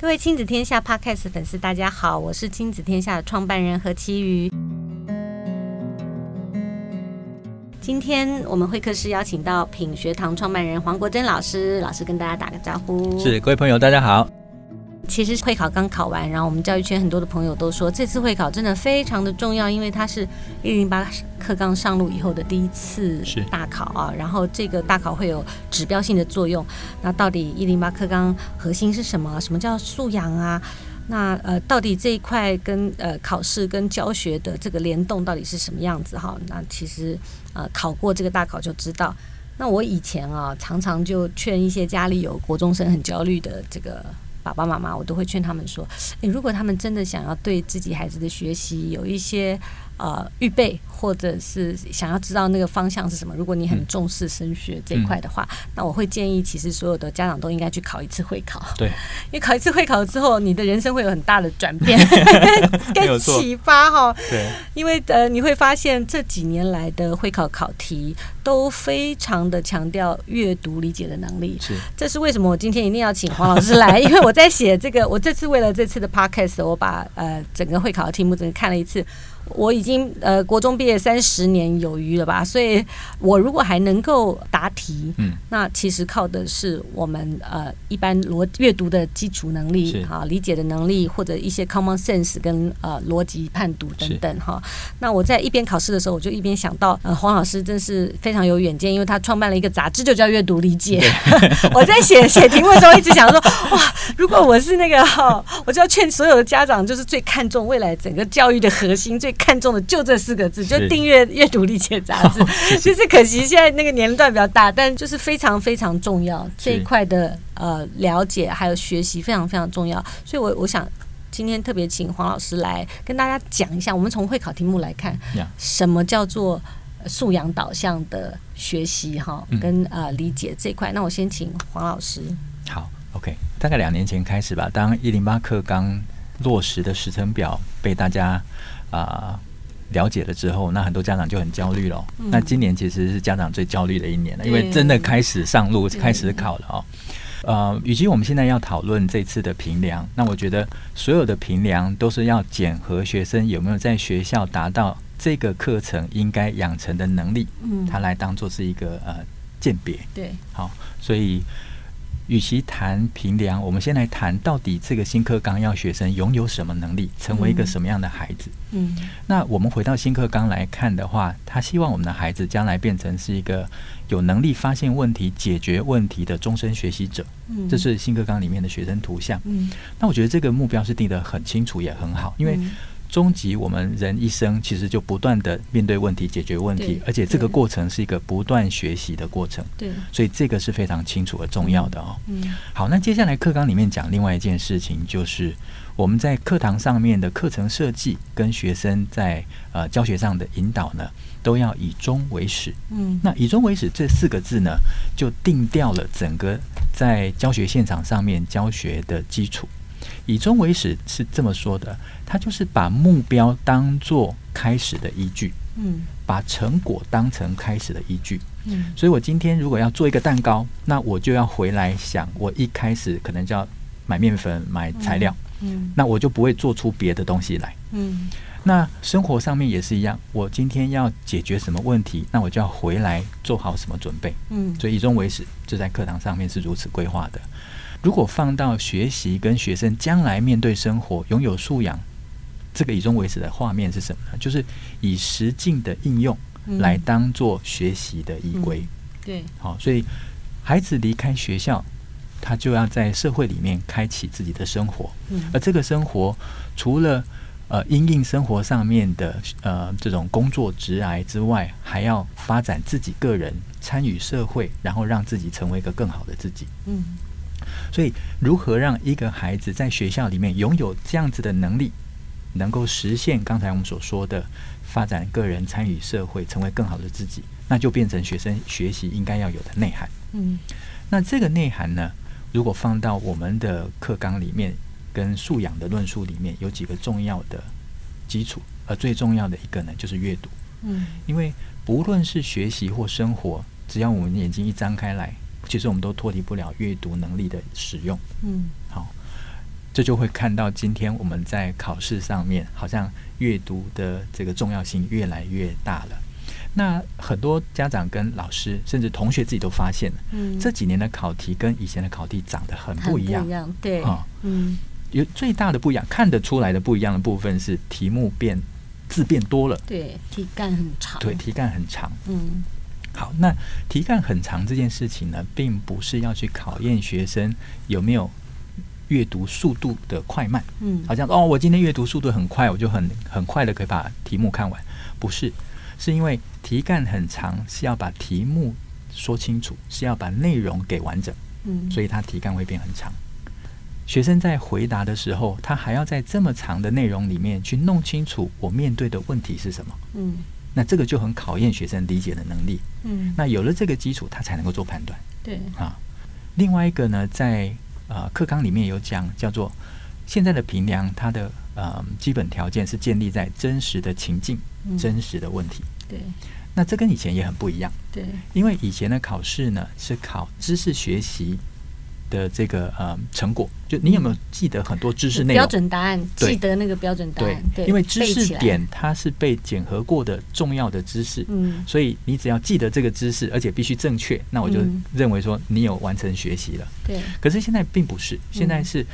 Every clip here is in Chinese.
各位亲子天下 Podcast 粉丝，大家好，我是亲子天下的创办人何其瑜。今天我们会客室邀请到品学堂创办人黄国珍老师，老师跟大家打个招呼。是，各位朋友，大家好。其实会考刚考完，然后我们教育圈很多的朋友都说，这次会考真的非常的重要，因为它是一零八课纲上路以后的第一次大考啊。然后这个大考会有指标性的作用。那到底一零八课纲核心是什么？什么叫素养啊？那呃，到底这一块跟呃考试跟教学的这个联动到底是什么样子哈？那其实呃考过这个大考就知道。那我以前啊，常常就劝一些家里有国中生很焦虑的这个。爸爸妈妈，我都会劝他们说：“诶，如果他们真的想要对自己孩子的学习有一些……”呃，预备或者是想要知道那个方向是什么？如果你很重视升学这一块的话，嗯，那我会建议，其实所有的家长都应该去考一次会考。对，因为考一次会考之后，你的人生会有很大的转变 跟启发哈。对，因为呃，你会发现这几年来的会考考题都非常的强调阅读理解的能力。是，这是为什么我今天一定要请黄老师来？因为我在写这个，我这次为了这次的 podcast，我把呃整个会考的题目整个看了一次。我已经呃国中毕业三十年有余了吧，所以我如果还能够答题，嗯，那其实靠的是我们呃一般逻阅读的基础能力哈，理解的能力或者一些 common sense 跟呃逻辑判读等等哈。那我在一边考试的时候，我就一边想到呃黄老师真是非常有远见，因为他创办了一个杂志，就叫阅读理解。我在写写题目的时候，一直想说哇，如果我是那个哈，我就要劝所有的家长，就是最看重未来整个教育的核心最。看中的就这四个字，就订阅阅读理解杂志。其实可惜现在那个年龄段比较大，但就是非常非常重要这一块的呃了解还有学习非常非常重要。所以我我想今天特别请黄老师来跟大家讲一下，我们从会考题目来看，什么叫做素养导向的学习哈，跟呃理解这一块。那我先请黄老师。好，OK，大概两年前开始吧，当一零八课纲落实的时程表被大家。啊、呃，了解了之后，那很多家长就很焦虑了。嗯、那今年其实是家长最焦虑的一年了，因为真的开始上路，开始考了哦。呃，与其我们现在要讨论这次的评量，那我觉得所有的评量都是要检核学生有没有在学校达到这个课程应该养成的能力，嗯，它来当做是一个呃鉴别。对，好，所以。与其谈评量，我们先来谈到底这个新课纲要学生拥有什么能力，成为一个什么样的孩子。嗯，那我们回到新课纲来看的话，他希望我们的孩子将来变成是一个有能力发现问题、解决问题的终身学习者。嗯，这是新课纲里面的学生图像。嗯，那我觉得这个目标是定得很清楚，也很好，因为。终极，我们人一生其实就不断的面对问题、解决问题，而且这个过程是一个不断学习的过程。对，所以这个是非常清楚和重要的哦。嗯，好，那接下来课纲里面讲另外一件事情，就是我们在课堂上面的课程设计跟学生在呃教学上的引导呢，都要以终为始。嗯，那以终为始这四个字呢，就定掉了整个在教学现场上面教学的基础。以终为始是这么说的，他就是把目标当做开始的依据，嗯，把成果当成开始的依据，嗯，所以我今天如果要做一个蛋糕，那我就要回来想，我一开始可能就要买面粉、买材料，嗯，那我就不会做出别的东西来，嗯，那生活上面也是一样，我今天要解决什么问题，那我就要回来做好什么准备，嗯，所以以终为始，就在课堂上面是如此规划的。如果放到学习跟学生将来面对生活拥有素养，这个以终为始的画面是什么呢？就是以实境的应用来当做学习的依归。对，好，所以孩子离开学校，他就要在社会里面开启自己的生活。而这个生活除了呃因应生活上面的呃这种工作职涯之外，还要发展自己个人，参与社会，然后让自己成为一个更好的自己。嗯。所以，如何让一个孩子在学校里面拥有这样子的能力，能够实现刚才我们所说的发展个人、参与社会、成为更好的自己，那就变成学生学习应该要有的内涵。嗯，那这个内涵呢，如果放到我们的课纲里面，跟素养的论述里面，有几个重要的基础，而最重要的一个呢，就是阅读。嗯，因为不论是学习或生活，只要我们眼睛一张开来。其实我们都脱离不了阅读能力的使用。嗯，好，这就会看到今天我们在考试上面，好像阅读的这个重要性越来越大了。那很多家长跟老师，甚至同学自己都发现了，嗯，这几年的考题跟以前的考题长得很不一样，不一样对，啊、嗯，有最大的不一样，看得出来的不一样的部分是题目变字变多了，对，题干很长，对，题干很长，嗯，好，那题干很长这件事情呢，并不是要去考验学生有没有阅读速度的快慢，嗯，好像哦，我今天阅读速度很快，我就很很快的可以把题目看完，不是。是因为题干很长，是要把题目说清楚，是要把内容给完整，嗯，所以它题干会变很长。学生在回答的时候，他还要在这么长的内容里面去弄清楚我面对的问题是什么，嗯，那这个就很考验学生理解的能力，嗯，那有了这个基础，他才能够做判断，对。啊。另外一个呢，在呃课纲里面有讲，叫做现在的评量，它的呃基本条件是建立在真实的情境。真实的问题，对，那这跟以前也很不一样，对，因为以前的考试呢是考知识学习的这个呃成果，就你有没有记得很多知识内容？标准答案，记得那个标准答案，对，因为知识点它是被检核过的重要的知识，嗯，所以你只要记得这个知识，而且必须正确，那我就认为说你有完成学习了，对。可是现在并不是，现在是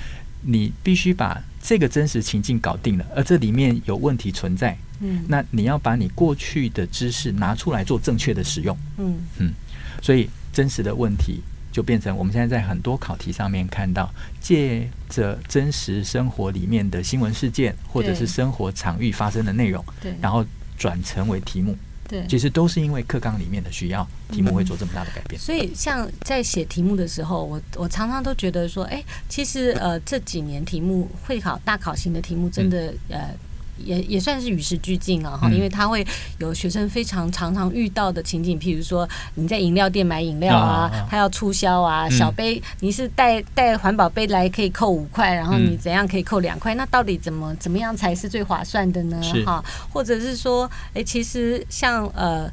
你必须把这个真实情境搞定了，而这里面有问题存在。嗯，那你要把你过去的知识拿出来做正确的使用。嗯。嗯，所以真实的问题就变成我们现在在很多考题上面看到，借着真实生活里面的新闻事件或者是生活场域发生的内容，对，然后转成为题目。对，其实都是因为课纲里面的需要，题目会做这么大的改变。所以，像在写题目的时候，我我常常都觉得说，哎，其实呃这几年题目会考大考型的题目，真的呃。也也算是与时俱进了哈，因为他会有学生非常常常遇到的情景，譬如说你在饮料店买饮料啊，他要促销啊，小杯你是带带环保杯来可以扣五块，然后你怎样可以扣两块？那到底怎么怎么样才是最划算的呢？哈，或者是说，哎，其实像呃，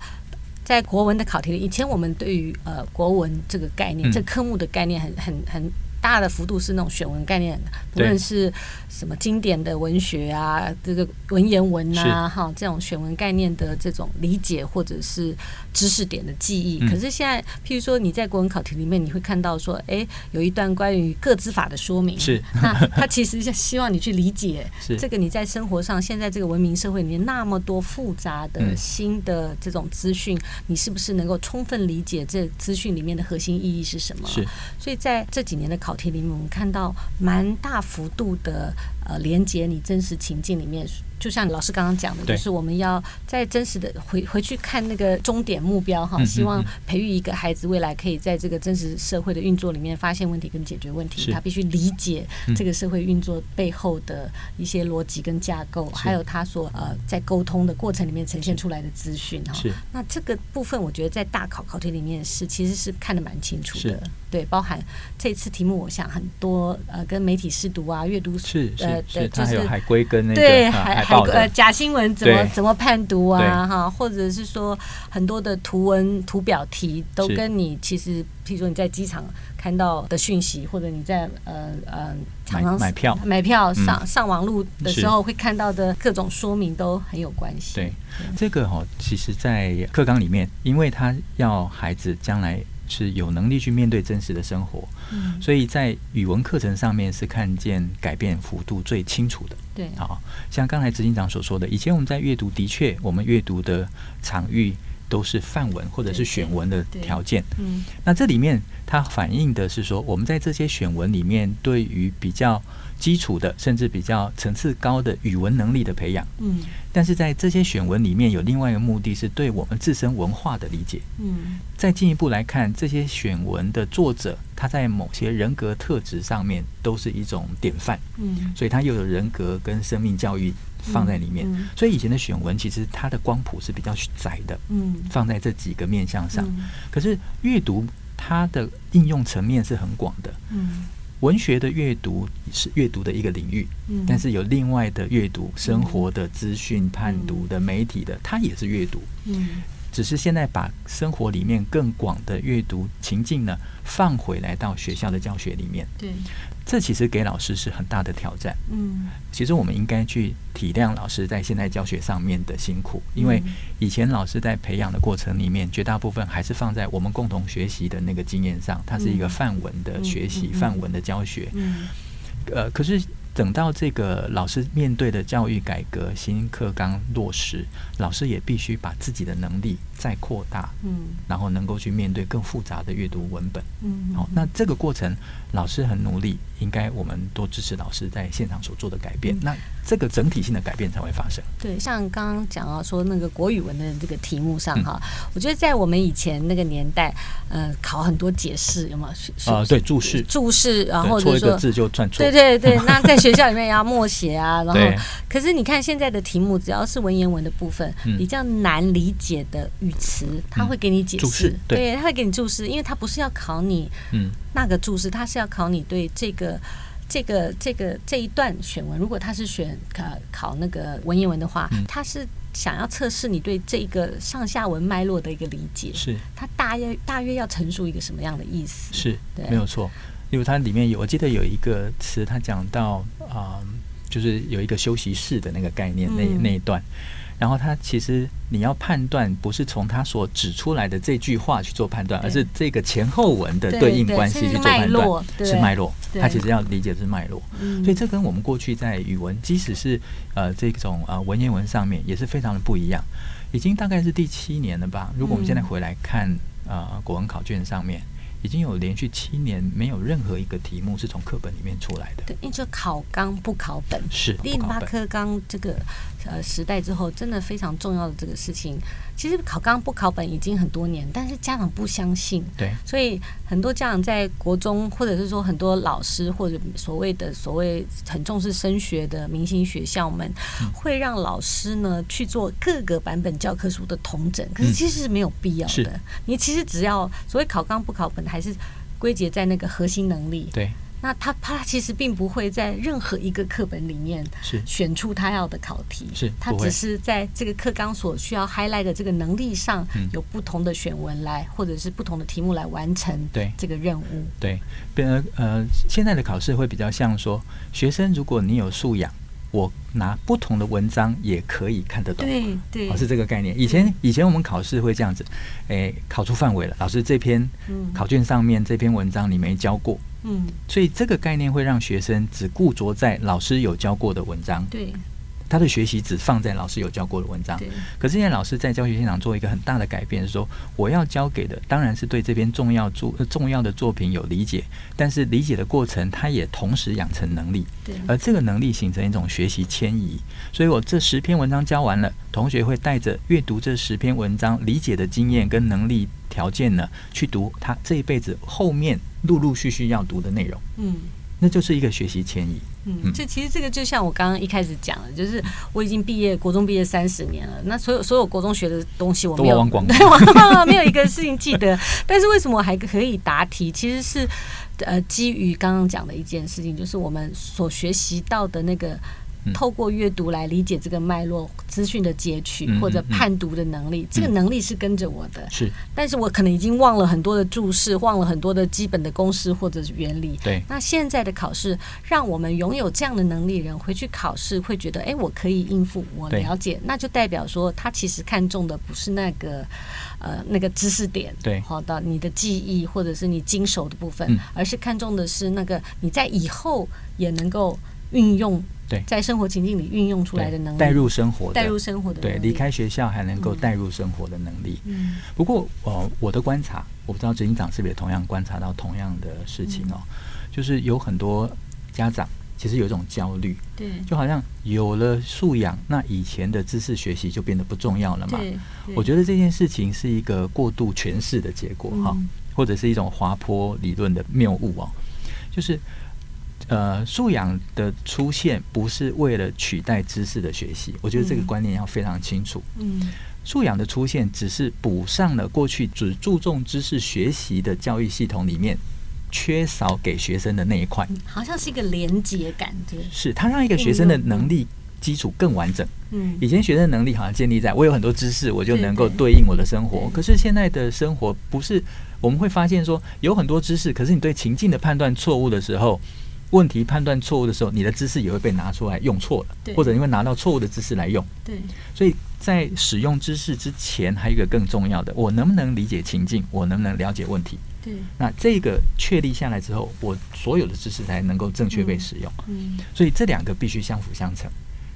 在国文的考题里，以前我们对于呃国文这个概念，这科目的概念很很很。大的幅度是那种选文概念，不论是什么经典的文学啊，这个文言文啊，哈，这种选文概念的这种理解或者是知识点的记忆。可是现在，譬如说你在国文考题里面，你会看到说，哎，有一段关于各资法的说明，是 那他其实是希望你去理解这个你在生活上现在这个文明社会里面那么多复杂的新的这种资讯，你是不是能够充分理解这资讯里面的核心意义是什么？是，所以在这几年的考。题里面，我们看到蛮大幅度的呃连接，你真实情境里面。就像老师刚刚讲的，就是我们要在真实的回回去看那个终点目标哈，希望培育一个孩子未来可以在这个真实社会的运作里面发现问题跟解决问题。他必须理解这个社会运作背后的一些逻辑跟架构，还有他所呃在沟通的过程里面呈现出来的资讯哈。那这个部分，我觉得在大考考题里面是其实是看得蛮清楚的。对，包含这次题目，我想很多呃跟媒体试读啊、阅读是呃是，他还有海归跟那个对海海。呃，假新闻怎么怎么判读啊？哈，或者是说很多的图文图表题都跟你其实，譬如说你在机场看到的讯息，或者你在呃呃常常买票买票上上网路的时候会看到的各种说明都很有关系。对，这个哈，其实，在课纲里面，因为他要孩子将来。是有能力去面对真实的生活，嗯，所以在语文课程上面是看见改变幅度最清楚的。对，好，像刚才执行长所说的，以前我们在阅读，的确，我们阅读的场域都是范文或者是选文的条件。嗯，那这里面它反映的是说，我们在这些选文里面，对于比较。基础的，甚至比较层次高的语文能力的培养，嗯，但是在这些选文里面有另外一个目的是对我们自身文化的理解，嗯，再进一步来看这些选文的作者，他在某些人格特质上面都是一种典范，嗯，所以他又有人格跟生命教育放在里面，嗯，所以以前的选文其实它的光谱是比较窄的，嗯，放在这几个面向上，可是阅读它的应用层面是很广的，嗯。文学的阅读是阅读的一个领域，嗯，但是有另外的阅读，生活的资讯、判读的媒体的，它也是阅读。嗯，只是现在把生活里面更广的阅读情境呢放回来到学校的教学里面。对，这其实给老师是很大的挑战。嗯，其实我们应该去体谅老师在现在教学上面的辛苦，因为以前老师在培养的过程里面，绝大部分还是放在我们共同学习的那个经验上，它是一个范文的学习、范文的教学。嗯，呃，可是。等到这个老师面对的教育改革、新课纲落实，老师也必须把自己的能力再扩大，嗯，然后能够去面对更复杂的阅读文本，嗯，好，那这个过程老师很努力，应该我们多支持老师在现场所做的改变，嗯、那这个整体性的改变才会发生。对，像刚刚讲到说那个国语文的这个题目上哈、嗯，我觉得在我们以前那个年代，呃，考很多解释有没有？啊、呃，对，注释，注释，然后错一个字就算错，对对对，那在。学校里面也要默写啊，然后可是你看现在的题目，只要是文言文的部分，嗯、比较难理解的语词，他会给你解释、嗯，对，他会给你注释，因为他不是要考你嗯。那个注释，他是要考你对这个这个这个这一段选文。如果他是选呃考那个文言文的话，他、嗯、是想要测试你对这个上下文脉络的一个理解，是他大约大约要陈述一个什么样的意思？是，对，没有错。因为它里面有，我记得有一个词，他讲到啊、嗯，就是有一个休息室的那个概念，那那一段。然后他其实你要判断，不是从他所指出来的这句话去做判断，而是这个前后文的对应关系去做判断，是脉络。他其实要理解的是脉络。所以这跟我们过去在语文，即使是呃这种呃文言文上面，也是非常的不一样。已经大概是第七年了吧？如果我们现在回来看呃国文考卷上面。已经有连续七年没有任何一个题目是从课本里面出来的。对，因为就考纲不考本，是一零八课纲这个呃时代之后，真的非常重要的这个事情。其实考纲不考本已经很多年，但是家长不相信。对，所以很多家长在国中，或者是说很多老师或者所谓的所谓很重视升学的明星学校们，嗯、会让老师呢去做各个版本教科书的统整。可是其实是没有必要的。嗯、你其实只要所谓考纲不考本，还是归结在那个核心能力。对。那他他其实并不会在任何一个课本里面是选出他要的考题，是他只是在这个课纲所需要 highlight 的这个能力上，有不同的选文来，或者是不同的题目来完成对这个任务。对，变呃呃，现在的考试会比较像说，学生如果你有素养，我拿不同的文章也可以看得懂，对对，哦，是这个概念。以前以前我们考试会这样子，诶，考出范围了，老师这篇考卷上面这篇文章你没教过。嗯，所以这个概念会让学生只固着在老师有教过的文章，对，他的学习只放在老师有教过的文章。对，可是现在老师在教学现场做一个很大的改变，是说我要教给的当然是对这篇重要作重要的作品有理解，但是理解的过程，他也同时养成能力。对，而这个能力形成一种学习迁移。所以我这十篇文章教完了，同学会带着阅读这十篇文章理解的经验跟能力条件呢，去读他这一辈子后面。陆陆续续要读的内容，嗯，那就是一个学习迁移。嗯，这其实这个就像我刚刚一开始讲的，就是我已经毕业，国中毕业三十年了，那所有所有国中学的东西我没有忘光，对，忘光了，没有一个事情记得。但是为什么我还可以答题？其实是呃，基于刚刚讲的一件事情，就是我们所学习到的那个。透过阅读来理解这个脉络、资讯的截取或者判读的能力，这个能力是跟着我的。是，但是我可能已经忘了很多的注释，忘了很多的基本的公式或者是原理。对。那现在的考试，让我们拥有这样的能力人回去考试，会觉得，哎，我可以应付，我了解，那就代表说，他其实看重的不是那个，呃，那个知识点，对，好的，你的记忆或者是你经手的部分，嗯、而是看重的是那个你在以后也能够运用。对，在生活情境里运用出来的能力，带入生活的，带入生活的，对，离开学校还能够带入生活的能力。嗯，不过，呃，我的观察，我不知道执行长是不是也同样观察到同样的事情哦，嗯、就是有很多家长其实有一种焦虑，对，就好像有了素养，那以前的知识学习就变得不重要了嘛。对，我觉得这件事情是一个过度诠释的结果哈、嗯，或者是一种滑坡理论的谬误哦，就是。呃，素养的出现不是为了取代知识的学习，我觉得这个观念要非常清楚。嗯，素养的出现只是补上了过去只注重知识学习的教育系统里面缺少给学生的那一块，好像是一个连接感，对，是它让一个学生的能力基础更完整。嗯，以前学生能力好像建立在我有很多知识，我就能够对应我的生活。可是现在的生活不是，我们会发现说有很多知识，可是你对情境的判断错误的时候，问题判断错误的时候，你的知识也会被拿出来用错了，或者你会拿到错误的知识来用。对，所以在使用知识之前，还有一个更重要的，我能不能理解情境？我能不能了解问题？对，那这个确立下来之后，我所有的知识才能够正确被使用。嗯，所以这两个必须相辅相成。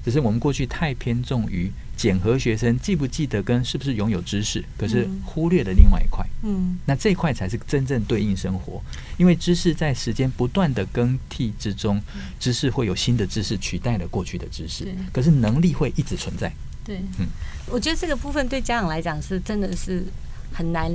只是我们过去太偏重于检核学生记不记得跟是不是拥有知识，可是忽略了另外一块。嗯，那这一块才是真正对应生活，因为知识在时间不断的更替之中，知识会有新的知识取代了过去的知识。可是能力会一直存在。对，嗯，我觉得这个部分对家长来讲是真的是很难。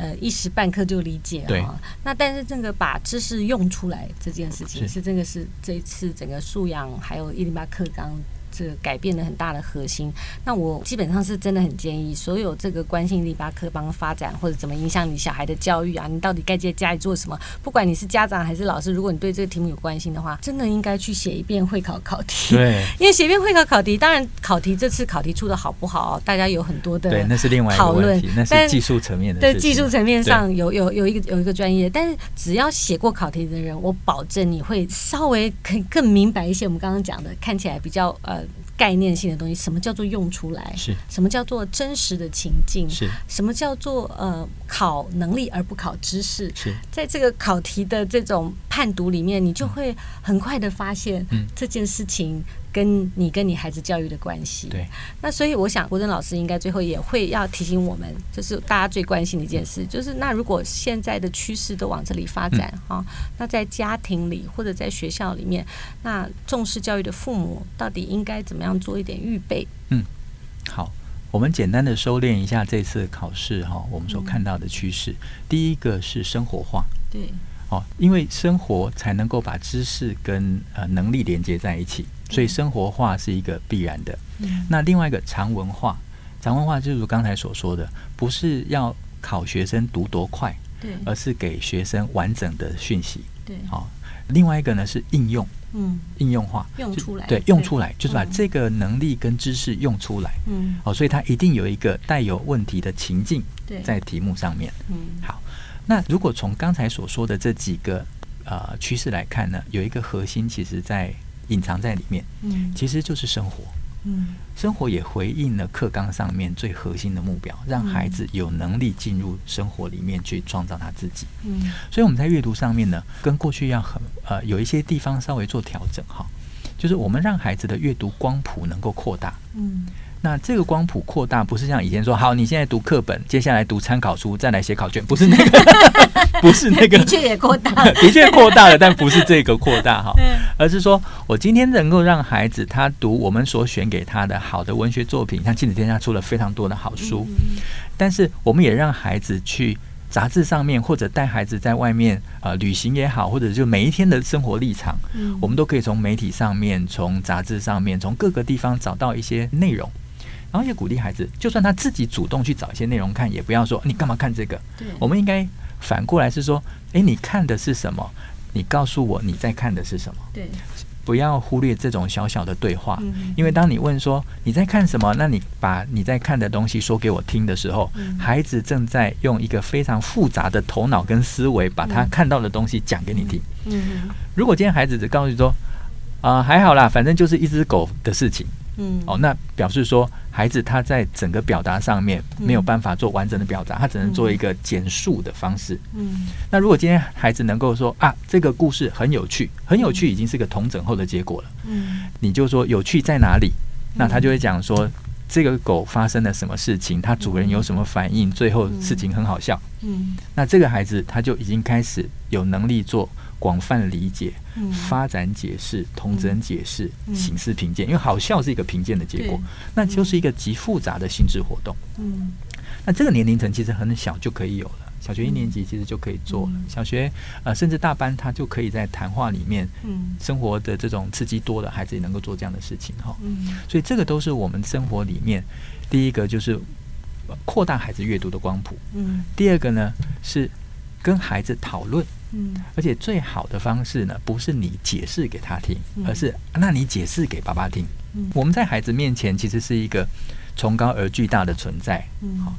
呃，一时半刻就理解啊。那但是这个把知识用出来这件事情，是这个是这一次整个素养还有一零八课纲。这个改变了很大的核心。那我基本上是真的很建议，所有这个关心一零八课纲发展或者怎么影响你小孩的教育啊，你到底该在家里做什么？不管你是家长还是老师，如果你对这个题目有关心的话，真的应该去写一遍会考考题。对，因为写一遍会考考题，当然考题这次考题出的好不好，大家有很多的对，那是另外讨论，那是技术层面的。对，技术层面上有有有一个有一个专业，但是只要写过考题的人，我保证你会稍微可以更明白一些。我们刚刚讲的，看起来比较呃。概念性的东西，什么叫做用出来？是什么叫做真实的情境？是什么叫做呃考能力而不考知识？是在这个考题的这种判读里面，你就会很快的发现这件事情。跟你跟你孩子教育的关系，对，那所以我想国珍老师应该最后也会要提醒我们，就是大家最关心的一件事，就是那如果现在的趋势都往这里发展哈、嗯。哦，那在家庭里或者在学校里面，那重视教育的父母到底应该怎么样做一点预备？嗯，好，我们简单的收敛一下这次考试哈，我们所看到的趋势，嗯、第一个是生活化，对，哦，因为生活才能够把知识跟呃能力连接在一起。所以生活化是一个必然的。嗯。那另外一个常文化，常文化就如刚才所说的，不是要考学生读多快，对，而是给学生完整的讯息，对。好，另外一个呢是应用，嗯，应用化，用出来，对，用出来就是把这个能力跟知识用出来，嗯，哦，所以它一定有一个带有问题的情境，在题目上面，嗯，好。那如果从刚才所说的这几个呃趋势来看呢，有一个核心，其实在。隐藏在里面，嗯，其实就是生活，嗯，生活也回应了课纲上面最核心的目标，让孩子有能力进入生活里面去创造他自己，嗯，所以我们在阅读上面呢，跟过去要很呃有一些地方稍微做调整哈，就是我们让孩子的阅读光谱能够扩大，嗯。那这个光谱扩大，不是像以前说，好，你现在读课本，接下来读参考书，再来写考卷，不是那个，不是那个，的确也扩大。了，的确扩大了，但不是这个扩大哈，而是说我今天能够让孩子他读我们所选给他的好的文学作品，像亲子天下出了非常多的好书，但是我们也让孩子去杂志上面，或者带孩子在外面呃旅行也好，或者就每一天的生活立场，我们都可以从媒体上面、从杂志上面、从各个地方找到一些内容。然后也鼓励孩子，就算他自己主动去找一些内容看，也不要说你干嘛看这个。对，我们应该反过来是说，诶，你看的是什么？你告诉我你在看的是什么？对，不要忽略这种小小的对话，因为当你问说你在看什么，那你把你在看的东西说给我听的时候，孩子正在用一个非常复杂的头脑跟思维，把他看到的东西讲给你听。嗯，如果今天孩子只告诉你说，啊，还好啦，反正就是一只狗的事情。嗯，哦，那表示说孩子他在整个表达上面没有办法做完整的表达，他只能做一个简述的方式。嗯，那如果今天孩子能够说啊，这个故事很有趣，很有趣，已经是个同整后的结果了。嗯，你就说有趣在哪里？那他就会讲说这个狗发生了什么事情，它主人有什么反应，最后事情很好笑。嗯，那这个孩子他就已经开始有能力做。广泛理解、发展解释、同整解释、形式评鉴，因为好笑是一个评鉴的结果，那就是一个极复杂的心智活动。嗯，那这个年龄层其实很小就可以有了，小学一年级其实就可以做了，小学呃甚至大班他就可以在谈话里面，嗯，生活的这种刺激多的孩子也能够做这样的事情哈。嗯，所以这个都是我们生活里面第一个就是扩大孩子阅读的光谱。嗯，第二个呢是跟孩子讨论。嗯，而且最好的方式呢，不是你解释给他听，而是那你解释给爸爸听。嗯，我们在孩子面前其实是一个崇高而巨大的存在。嗯，好，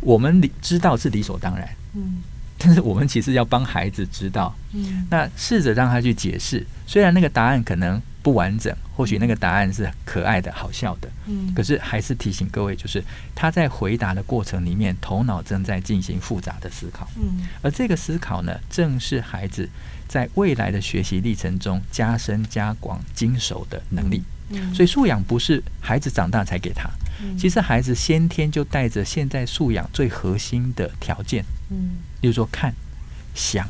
我们理知道是理所当然。嗯，但是我们其实要帮孩子知道。嗯，那试着让他去解释，虽然那个答案可能。不完整，或许那个答案是可爱的、好笑的，嗯，可是还是提醒各位，就是他在回答的过程里面，头脑正在进行复杂的思考，嗯，而这个思考呢，正是孩子在未来的学习历程中加深加广精熟的能力，嗯，所以素养不是孩子长大才给他，嗯，其实孩子先天就带着现在素养最核心的条件，嗯，例如说看、想、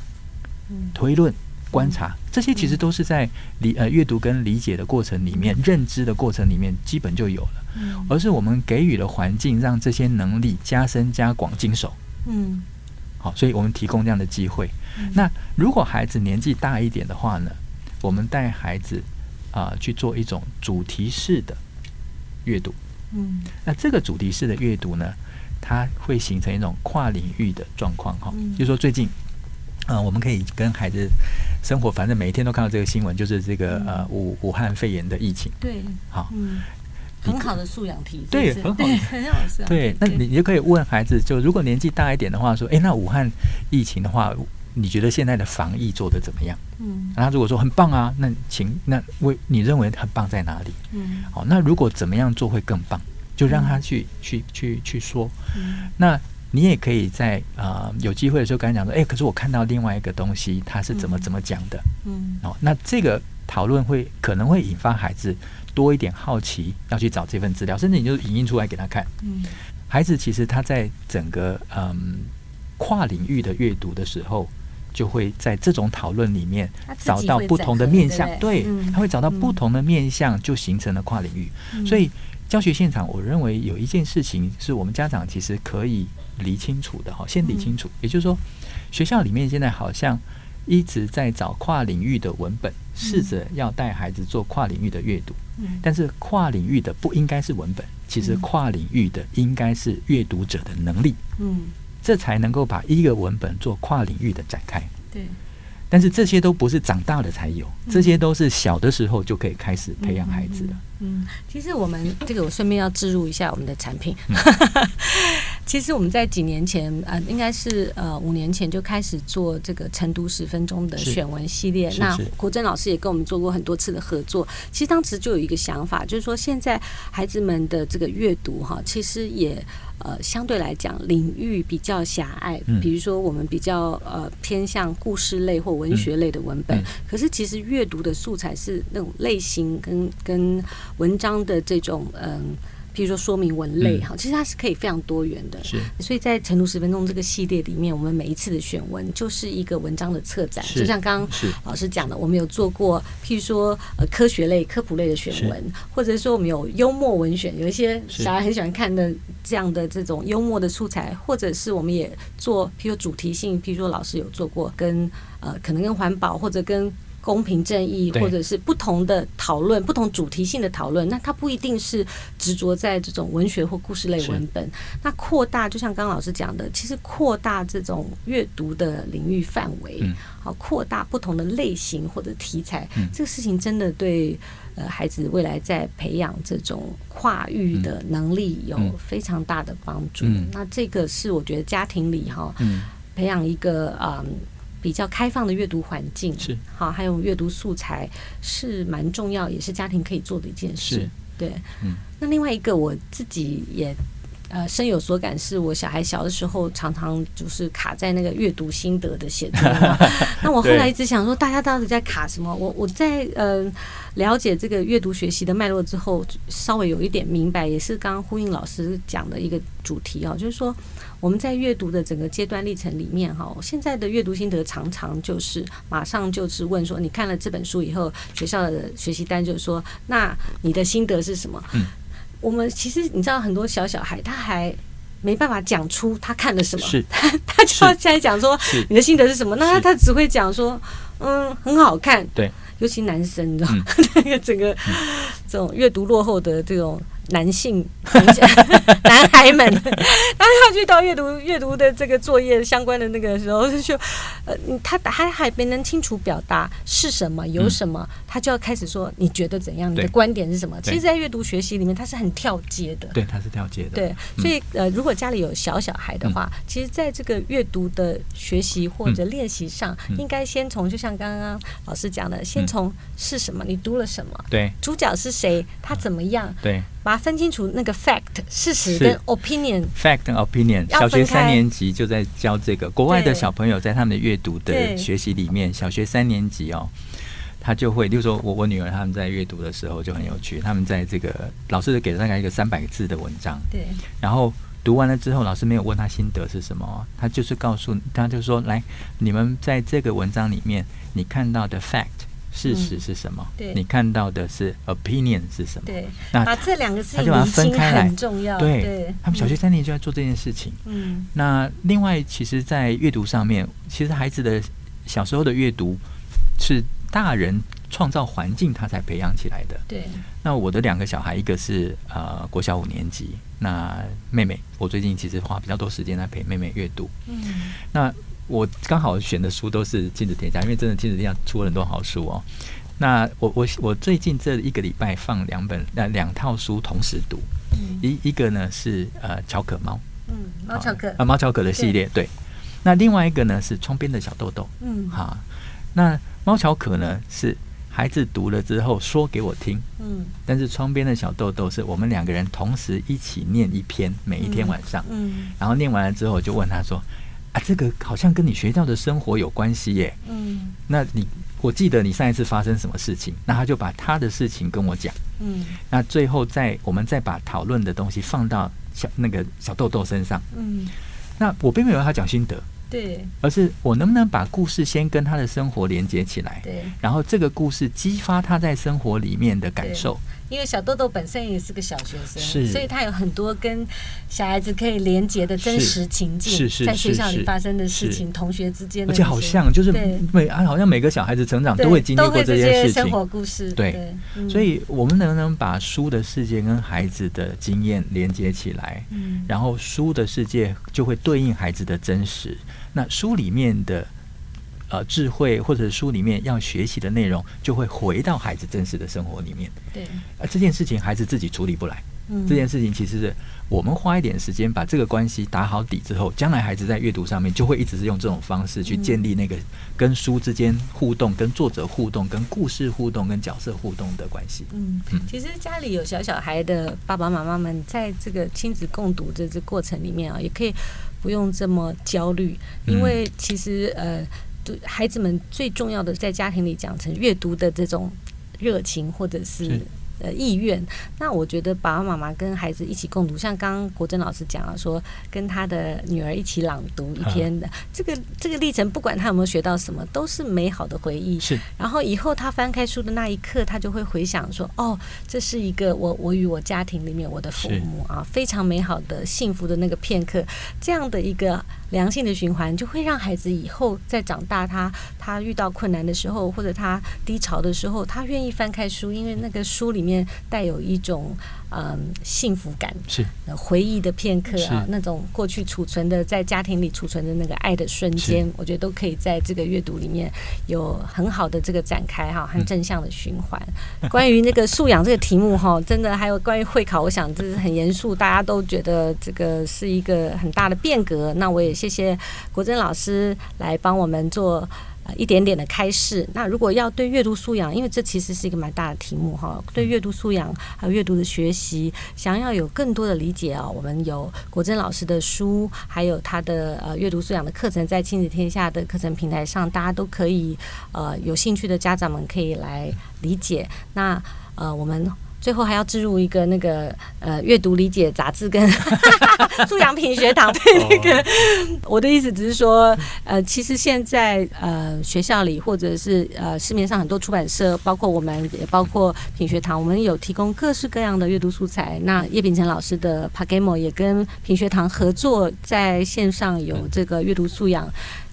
推论。观察这些其实都是在理呃阅读跟理解的过程里面，认知的过程里面基本就有了，而是我们给予了环境，让这些能力加深加广精熟。嗯，好，所以我们提供这样的机会。那如果孩子年纪大一点的话呢，我们带孩子啊去做一种主题式的阅读。嗯，那这个主题式的阅读呢，它会形成一种跨领域的状况哈，就是说最近。啊、呃，我们可以跟孩子生活，反正每一天都看到这个新闻，就是这个呃武武汉肺炎的疫情。对，好，嗯，很好的素养题，对，很好，很好素养。对，那你就可以问孩子，就如果年纪大一点的话，说，哎，那武汉疫情的话，你觉得现在的防疫做的怎么样？嗯，那他如果说很棒啊，那请那为你认为很棒在哪里？嗯，好，那如果怎么样做会更棒，就让他去、嗯、去去去说。嗯，那。你也可以在啊、呃、有机会的时候跟他讲说，哎，可是我看到另外一个东西，他是怎么怎么讲的？嗯，哦，那这个讨论会可能会引发孩子多一点好奇，要去找这份资料，甚至你就影印出来给他看。嗯，孩子其实他在整个嗯跨领域的阅读的时候，就会在这种讨论里面找到不同的面向，对，他会找到不同的面向，就形成了跨领域。嗯、所以教学现场，我认为有一件事情是我们家长其实可以。理清楚的哈，先理清楚。也就是说，学校里面现在好像一直在找跨领域的文本，试着要带孩子做跨领域的阅读。但是跨领域的不应该是文本，其实跨领域的应该是阅读者的能力。嗯，这才能够把一个文本做跨领域的展开。对。但是这些都不是长大了才有，这些都是小的时候就可以开始培养孩子的。嗯，其实我们这个我顺便要置入一下我们的产品。其实我们在几年前，呃，应该是呃五年前就开始做这个晨读十分钟的选文系列。那国珍老师也跟我们做过很多次的合作。其实当时就有一个想法，就是说现在孩子们的这个阅读哈，其实也。呃，相对来讲，领域比较狭隘。比如说，我们比较呃偏向故事类或文学类的文本。嗯嗯、可是，其实阅读的素材是那种类型跟跟文章的这种嗯。呃比如说说明文类哈，其实它是可以非常多元的。是，所以在晨读十分钟这个系列里面，我们每一次的选文就是一个文章的策展。就像刚刚老师讲的，我们有做过，譬如说呃科学类、科普类的选文，或者说我们有幽默文选，有一些小孩很喜欢看的这样的这种幽默的素材，或者是我们也做，譬如主题性，譬如说老师有做过跟呃可能跟环保或者跟。公平正义，或者是不同的讨论，不同主题性的讨论，那它不一定是执着在这种文学或故事类文本。那扩大，就像刚刚老师讲的，其实扩大这种阅读的领域范围，好，扩大不同的类型或者题材，这个事情真的对呃孩子未来在培养这种跨域的能力有非常大的帮助。那这个是我觉得家庭里哈，培养一个啊。比较开放的阅读环境是好，还有阅读素材是蛮重要，也是家庭可以做的一件事。对，嗯。那另外一个我自己也呃深有所感，是我小孩小的时候常常就是卡在那个阅读心得的写作。那我后来一直想说，大家到底在卡什么？我我在呃了解这个阅读学习的脉络之后，稍微有一点明白，也是刚刚呼应老师讲的一个主题哦，就是说。我们在阅读的整个阶段历程里面，哈，现在的阅读心得常常就是马上就是问说，你看了这本书以后，学校的学习单就是说，那你的心得是什么？嗯，我们其实你知道，很多小小孩他还没办法讲出他看了什么，是，他 他就要现在讲说你的心得是什么？那他他只会讲说，嗯，很好看。对，尤其男生，你知道，那个整个这种阅读落后的这种。男性 男孩们，当 他去到阅读阅读的这个作业相关的那个时候，就呃，他他还没能清楚表达是什么有什么，嗯、他就要开始说你觉得怎样？你的观点是什么？其实，在阅读学习里面，他是很跳接的。对，他是跳接的。对，所以呃，如果家里有小小孩的话，嗯、其实在这个阅读的学习或者练习上，嗯、应该先从就像刚刚老师讲的，先从是什么，你读了什么？对，主角是谁？他怎么样？对。把它分清楚，那个 fact 事实跟 opinion，fact 跟 opinion，小学三年级就在教这个。国外的小朋友在他们的阅读的学习里面，小学三年级哦，他就会，例如说我我女儿他们在阅读的时候就很有趣，他们在这个老师给了大概一个三百个字的文章，对，然后读完了之后，老师没有问他心得是什么，他就是告诉他就说，来，你们在这个文章里面你看到的 fact。事实是什么？对，你看到的是 opinion 是什么？对，那把这两个事情他就把它分开来，很重要。对，他们小学三年就在做这件事情。嗯，那另外，其实，在阅读上面，其实孩子的小时候的阅读是大人创造环境，他才培养起来的。对。那我的两个小孩，一个是呃国小五年级，那妹妹，我最近其实花比较多时间来陪妹妹阅读。嗯，那。我刚好选的书都是亲子天下，因为真的亲子天下出了很多好书哦。那我我我最近这一个礼拜放两本那两套书同时读，嗯、一一个呢是呃巧可猫，嗯，猫巧可啊猫巧可的系列对，对。那另外一个呢是窗边的小豆豆，嗯，好。那猫巧可呢是孩子读了之后说给我听，嗯，但是窗边的小豆豆是我们两个人同时一起念一篇，每一天晚上，嗯，嗯然后念完了之后我就问他说。啊，这个好像跟你学校的生活有关系耶。嗯，那你我记得你上一次发生什么事情？那他就把他的事情跟我讲。嗯，那最后再我们再把讨论的东西放到小那个小豆豆身上。嗯，那我并没有要他讲心得。对，而是我能不能把故事先跟他的生活连接起来？对，然后这个故事激发他在生活里面的感受。因为小豆豆本身也是个小学生，所以他有很多跟小孩子可以连接的真实情境，是是，在学校里发生的事情，同学之间的，而且好像就是每啊，好像每个小孩子成长都会经历过这些事情，生活故事。对，所以我们能不能把书的世界跟孩子的经验连接起来？嗯，然后书的世界就会对应孩子的真实。那书里面的呃智慧，或者书里面要学习的内容，就会回到孩子真实的生活里面。对，而这件事情孩子自己处理不来。嗯，这件事情其实是我们花一点时间把这个关系打好底之后，将来孩子在阅读上面就会一直是用这种方式去建立那个跟书之间互动、跟作者互动、跟故事互动、跟角色互动的关系。嗯，其实家里有小小孩的爸爸妈妈们，在这个亲子共读的这过程里面啊，也可以。不用这么焦虑，因为其实呃，对孩子们最重要的，在家庭里讲成阅读的这种热情，或者是。呃，意愿。那我觉得爸爸妈妈跟孩子一起共读，像刚刚国珍老师讲了，说跟他的女儿一起朗读一篇的这个这个历程，不管他有没有学到什么，都是美好的回忆。是。然后以后他翻开书的那一刻，他就会回想说：“哦，这是一个我我与我家庭里面我的父母啊，非常美好的幸福的那个片刻。”这样的一个良性的循环，就会让孩子以后在长大，他他遇到困难的时候，或者他低潮的时候，他愿意翻开书，因为那个书里面。带有一种嗯幸福感，是回忆的片刻啊，那种过去储存的在家庭里储存的那个爱的瞬间，我觉得都可以在这个阅读里面有很好的这个展开哈，很正向的循环。嗯、关于那个素养这个题目哈，真的还有关于会考，我想这是很严肃，大家都觉得这个是一个很大的变革。那我也谢谢国珍老师来帮我们做。一点点的开示。那如果要对阅读素养，因为这其实是一个蛮大的题目哈，对阅读素养还有阅读的学习，想要有更多的理解啊，我们有国珍老师的书，还有他的呃阅读素养的课程，在亲子天下的课程平台上，大家都可以呃有兴趣的家长们可以来理解。那呃我们。最后还要置入一个那个呃阅读理解杂志跟 素养品学堂，对那个我的意思只是说呃其实现在呃学校里或者是呃市面上很多出版社，包括我们也包括品学堂，我们有提供各式各样的阅读素材。那叶秉成老师的 PaGamO 也跟品学堂合作，在线上有这个阅读素养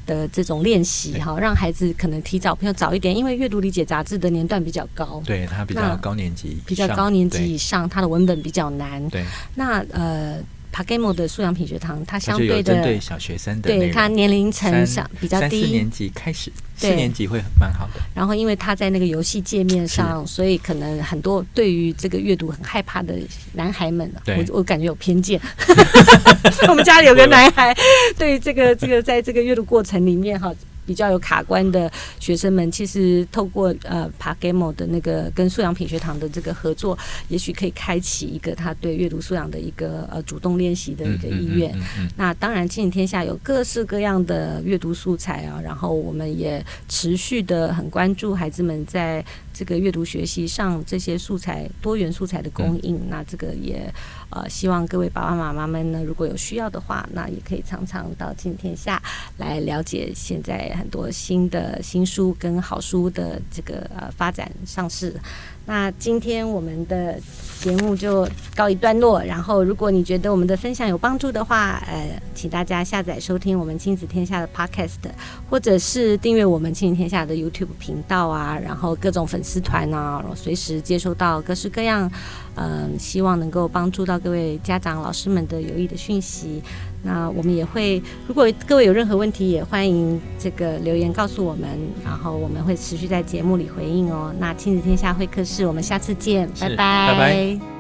的这种练习哈，让孩子可能提早，比较早一点，因为阅读理解杂志的年段比较高，对，他比较高年级，比较高年级以上，他的文本比较难。对，那呃。PaGamO 的素养品学堂，它相对的对小学生的，对它年龄层上比较低，三四年级开始，四年级会蛮好的。然后，因为他在那个游戏界面上，所以可能很多对于这个阅读很害怕的男孩们，我我感觉有偏见。我们家里有个男孩，对于这个这个在这个阅读过程里面哈。比较有卡关的学生们，其实透过呃 PaGamO 的那个跟素养品学堂的这个合作，也许可以开启一个他对阅读素养的一个呃主动练习的一个意愿。嗯嗯嗯嗯、那当然，亲子天下有各式各样的阅读素材啊，然后我们也持续的很关注孩子们在这个阅读学习上这些素材多元素材的供应。嗯、那这个也呃希望各位爸爸妈妈们呢，如果有需要的话，那也可以常常到今天下来了解现在。很多新的新书跟好书的这个呃发展上市，那今天我们的节目就告一段落。然后，如果你觉得我们的分享有帮助的话，呃，请大家下载收听我们亲子天下的 Podcast，或者是订阅我们亲子天下的 YouTube 频道啊，然后各种粉丝团啊，随时接收到各式各样，嗯、呃，希望能够帮助到各位家长、老师们的有益的讯息。那我们也会，如果各位有任何问题，也欢迎这个留言告诉我们，然后我们会持续在节目里回应哦。那亲子天下会客室，我们下次见，拜拜。拜拜。